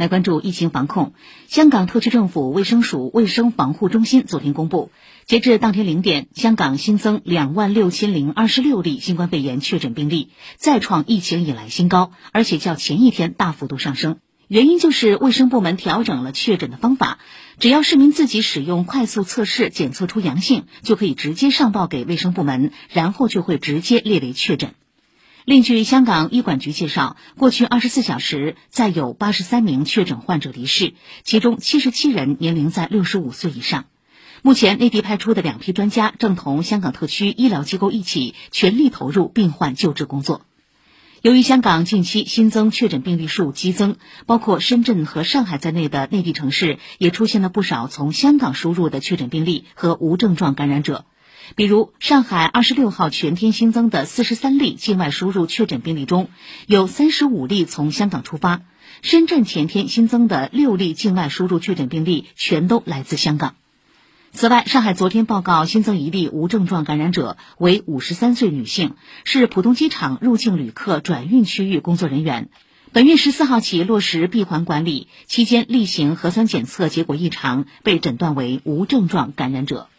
来关注疫情防控。香港特区政府卫生署卫生防护中心昨天公布，截至当天零点，香港新增两万六千零二十六例新冠肺炎确诊病例，再创疫情以来新高，而且较前一天大幅度上升。原因就是卫生部门调整了确诊的方法，只要市民自己使用快速测试检测出阳性，就可以直接上报给卫生部门，然后就会直接列为确诊。另据香港医管局介绍，过去二十四小时再有八十三名确诊患者离世，其中七十七人年龄在六十五岁以上。目前，内地派出的两批专家正同香港特区医疗机构一起全力投入病患救治工作。由于香港近期新增确诊病例数激增，包括深圳和上海在内的内地城市也出现了不少从香港输入的确诊病例和无症状感染者。比如，上海二十六号全天新增的四十三例境外输入确诊病例中，有三十五例从香港出发；深圳前天新增的六例境外输入确诊病例全都来自香港。此外，上海昨天报告新增一例无症状感染者，为五十三岁女性，是浦东机场入境旅客转运区域工作人员。本月十四号起落实闭环管理，期间例行核酸检测结果异常，被诊断为无症状感染者。